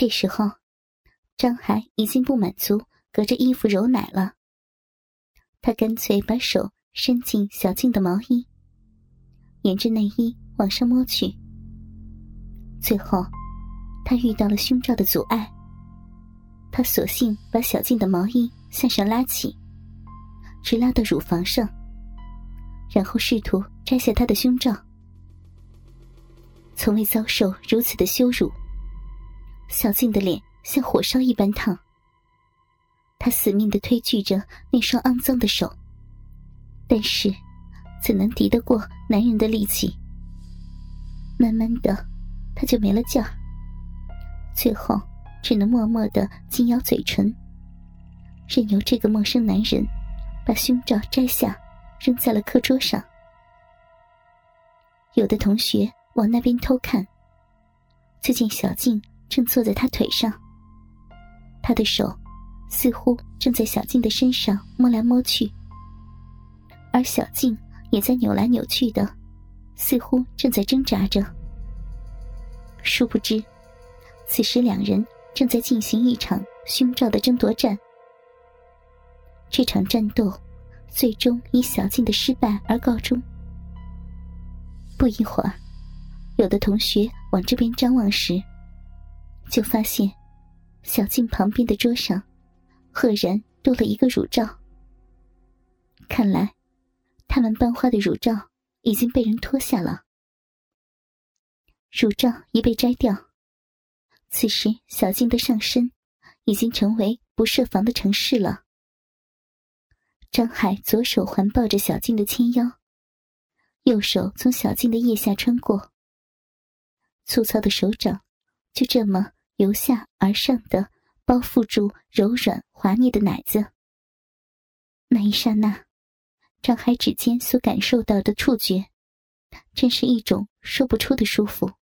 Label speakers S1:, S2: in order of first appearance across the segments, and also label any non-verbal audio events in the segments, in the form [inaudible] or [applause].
S1: 这时候，张海已经不满足隔着衣服揉奶了，他干脆把手伸进小静的毛衣，沿着内衣往上摸去。最后，他遇到了胸罩的阻碍，他索性把小静的毛衣向上拉起，直拉到乳房上，然后试图摘下她的胸罩。从未遭受如此的羞辱。小静的脸像火烧一般烫，她死命的推拒着那双肮脏的手，但是怎能敌得过男人的力气？慢慢的，她就没了劲儿，最后只能默默的紧咬嘴唇，任由这个陌生男人把胸罩摘下，扔在了课桌上。有的同学往那边偷看，就见小静。正坐在他腿上，他的手似乎正在小静的身上摸来摸去，而小静也在扭来扭去的，似乎正在挣扎着。殊不知，此时两人正在进行一场胸罩的争夺战。这场战斗最终以小静的失败而告终。不一会儿，有的同学往这边张望时。就发现，小静旁边的桌上，赫然多了一个乳罩。看来，他们班花的乳罩已经被人脱下了。乳罩一被摘掉，此时小静的上身已经成为不设防的城市了。张海左手环抱着小静的纤腰，右手从小静的腋下穿过，粗糙的手掌就这么。由下而上的包覆住柔软滑腻的奶子。那一刹那，张海指尖所感受到的触觉，真是一种说不出的舒服。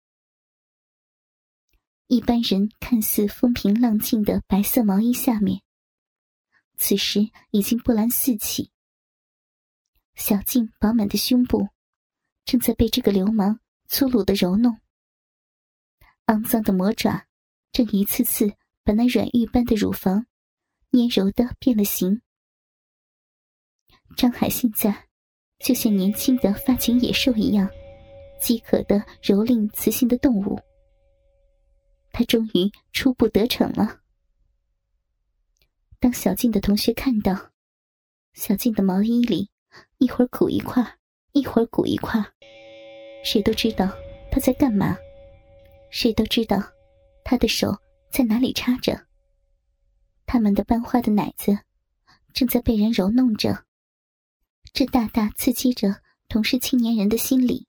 S1: 一般人看似风平浪静的白色毛衣下面，此时已经波澜四起。小静饱满的胸部，正在被这个流氓粗鲁的揉弄，肮脏的魔爪。正一次次把那软玉般的乳房捏揉的变了形。张海现在就像年轻的发情野兽一样，饥渴的蹂躏雌性的动物。他终于初步得逞了。当小静的同学看到小静的毛衣里一会儿鼓一块，一会儿鼓一块，谁都知道他在干嘛，谁都知道。他的手在哪里插着？他们的班花的奶子正在被人揉弄着，这大大刺激着同是青年人的心理。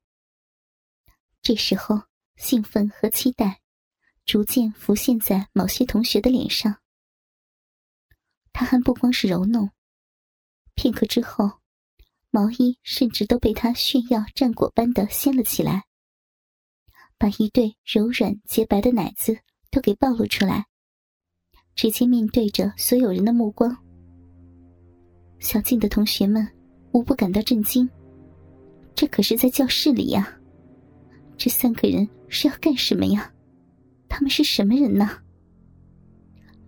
S1: 这时候，兴奋和期待逐渐浮现在某些同学的脸上。他还不光是揉弄，片刻之后，毛衣甚至都被他炫耀战果般的掀了起来，把一对柔软洁白的奶子。都给暴露出来，直接面对着所有人的目光。小静的同学们无不感到震惊，这可是在教室里呀！这三个人是要干什么呀？他们是什么人呢？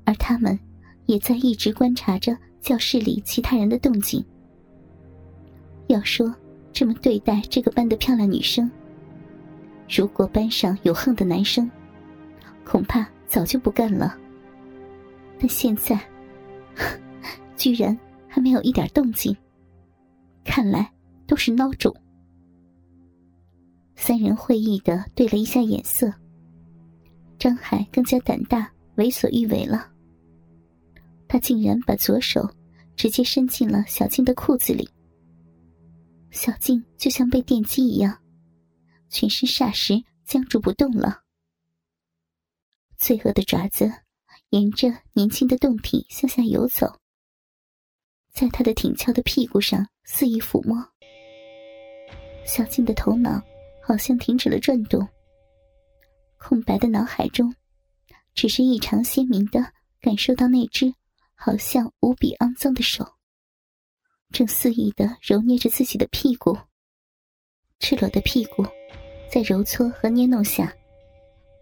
S1: 而他们也在一直观察着教室里其他人的动静。要说这么对待这个班的漂亮女生，如果班上有横的男生。恐怕早就不干了，但现在 [laughs] 居然还没有一点动静，看来都是孬种。三人会意的对了一下眼色，张海更加胆大，为所欲为了。他竟然把左手直接伸进了小静的裤子里，小静就像被电击一样，全身霎时僵住不动了。罪恶的爪子沿着年轻的胴体向下游走，在他的挺翘的屁股上肆意抚摸。小静的头脑好像停止了转动，空白的脑海中，只是异常鲜明的感受到那只好像无比肮脏的手，正肆意的揉捏着自己的屁股。赤裸的屁股，在揉搓和捏弄下，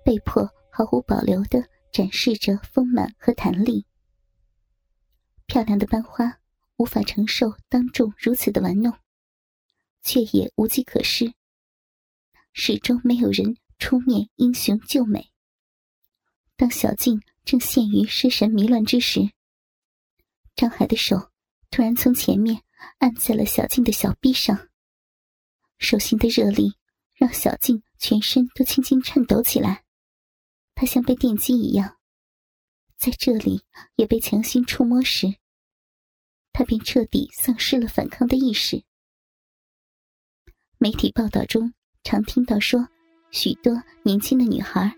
S1: 被迫。毫无保留的展示着丰满和弹力。漂亮的班花无法承受当众如此的玩弄，却也无计可施。始终没有人出面英雄救美。当小静正陷于失神迷乱之时，张海的手突然从前面按在了小静的小臂上，手心的热力让小静全身都轻轻颤抖起来。他像被电击一样，在这里也被强行触摸时，他便彻底丧失了反抗的意识。媒体报道中常听到说，许多年轻的女孩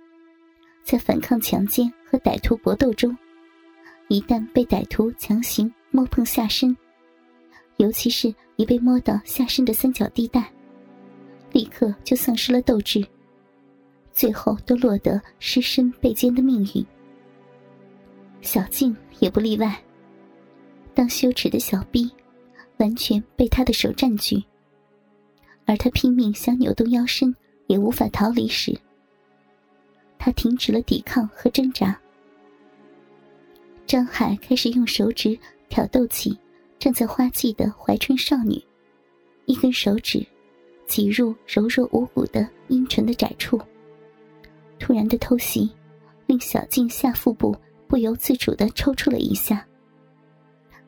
S1: 在反抗强奸和歹徒搏斗中。一旦被歹徒强行摸碰下身，尤其是一被摸到下身的三角地带，立刻就丧失了斗志，最后都落得尸身被奸的命运。小静也不例外。当羞耻的小臂完全被他的手占据，而他拼命想扭动腰身也无法逃离时，他停止了抵抗和挣扎。张海开始用手指挑逗起正在花季的怀春少女，一根手指挤入柔弱无骨的阴唇的窄处。突然的偷袭令小静下腹部不由自主的抽搐了一下，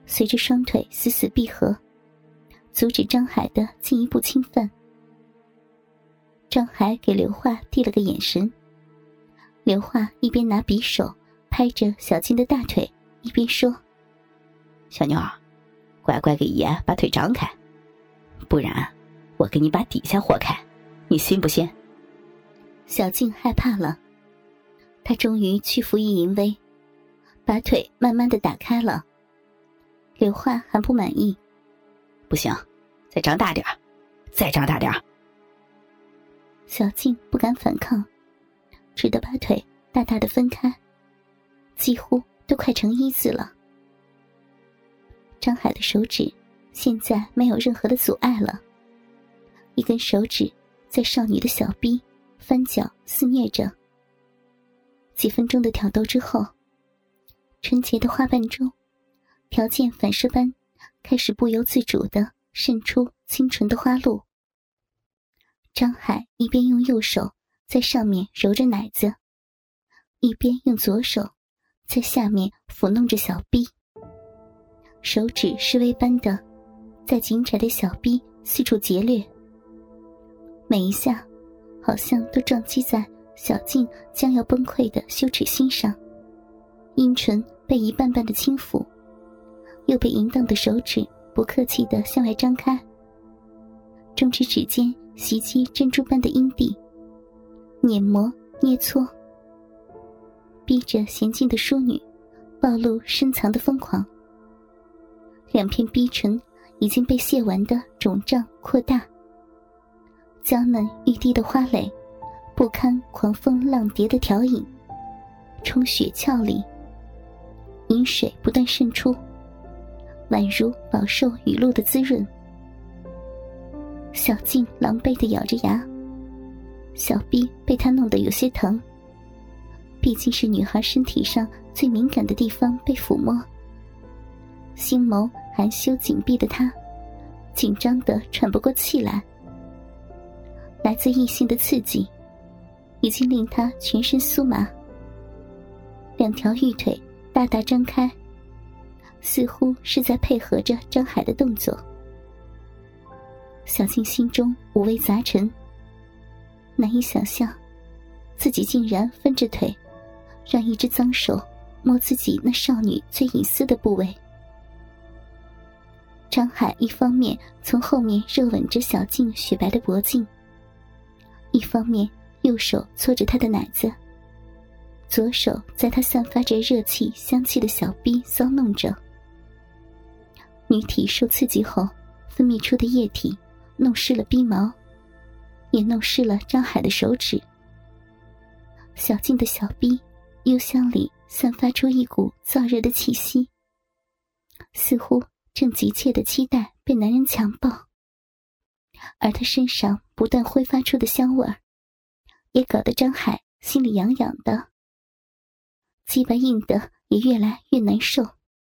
S1: 随着双腿死死闭合，阻止张海的进一步侵犯。张海给刘化递了个眼神，刘化一边拿匕首。拍着小静的大腿，一边说：“
S2: 小妞儿，乖乖给爷把腿张开，不然我给你把底下豁开，你信不信？”
S1: 小静害怕了，她终于屈服于淫威，把腿慢慢的打开了。刘化还不满意：“
S2: 不行，再张大点再张大点
S1: 小静不敢反抗，只得把腿大大的分开。几乎都快成一字了。张海的手指现在没有任何的阻碍了，一根手指在少女的小臂翻搅肆虐着。几分钟的挑逗之后，纯洁的花瓣中，条件反射般开始不由自主的渗出清纯的花露。张海一边用右手在上面揉着奶子，一边用左手。在下面抚弄着小臂，手指示威般的在紧窄的小臂四处劫掠，每一下好像都撞击在小静将要崩溃的羞耻心上。阴唇被一瓣瓣的轻抚，又被淫荡的手指不客气的向外张开，中指指尖袭击珍珠般的阴蒂，碾磨捏搓。逼着娴静的淑女暴露深藏的疯狂，两片逼唇已经被泄完的肿胀扩大，娇嫩欲滴的花蕾不堪狂风浪蝶的挑引，充血俏丽，饮水不断渗出，宛如饱受雨露的滋润。小静狼狈的咬着牙，小臂被他弄得有些疼。毕竟是女孩身体上最敏感的地方被抚摸，星眸含羞紧闭的她，紧张的喘不过气来。来自异性的刺激，已经令他全身酥麻。两条玉腿大大张开，似乎是在配合着张海的动作。小静心中五味杂陈，难以想象，自己竟然分着腿。让一只脏手摸自己那少女最隐私的部位。张海一方面从后面热吻着小静雪白的脖颈，一方面右手搓着她的奶子，左手在她散发着热气香气的小臂骚弄着。女体受刺激后分泌出的液体弄湿了逼毛，也弄湿了张海的手指。小静的小臂。幽香里散发出一股燥热的气息，似乎正急切的期待被男人强暴。而他身上不断挥发出的香味儿，也搞得张海心里痒痒的。鸡巴硬的也越来越难受。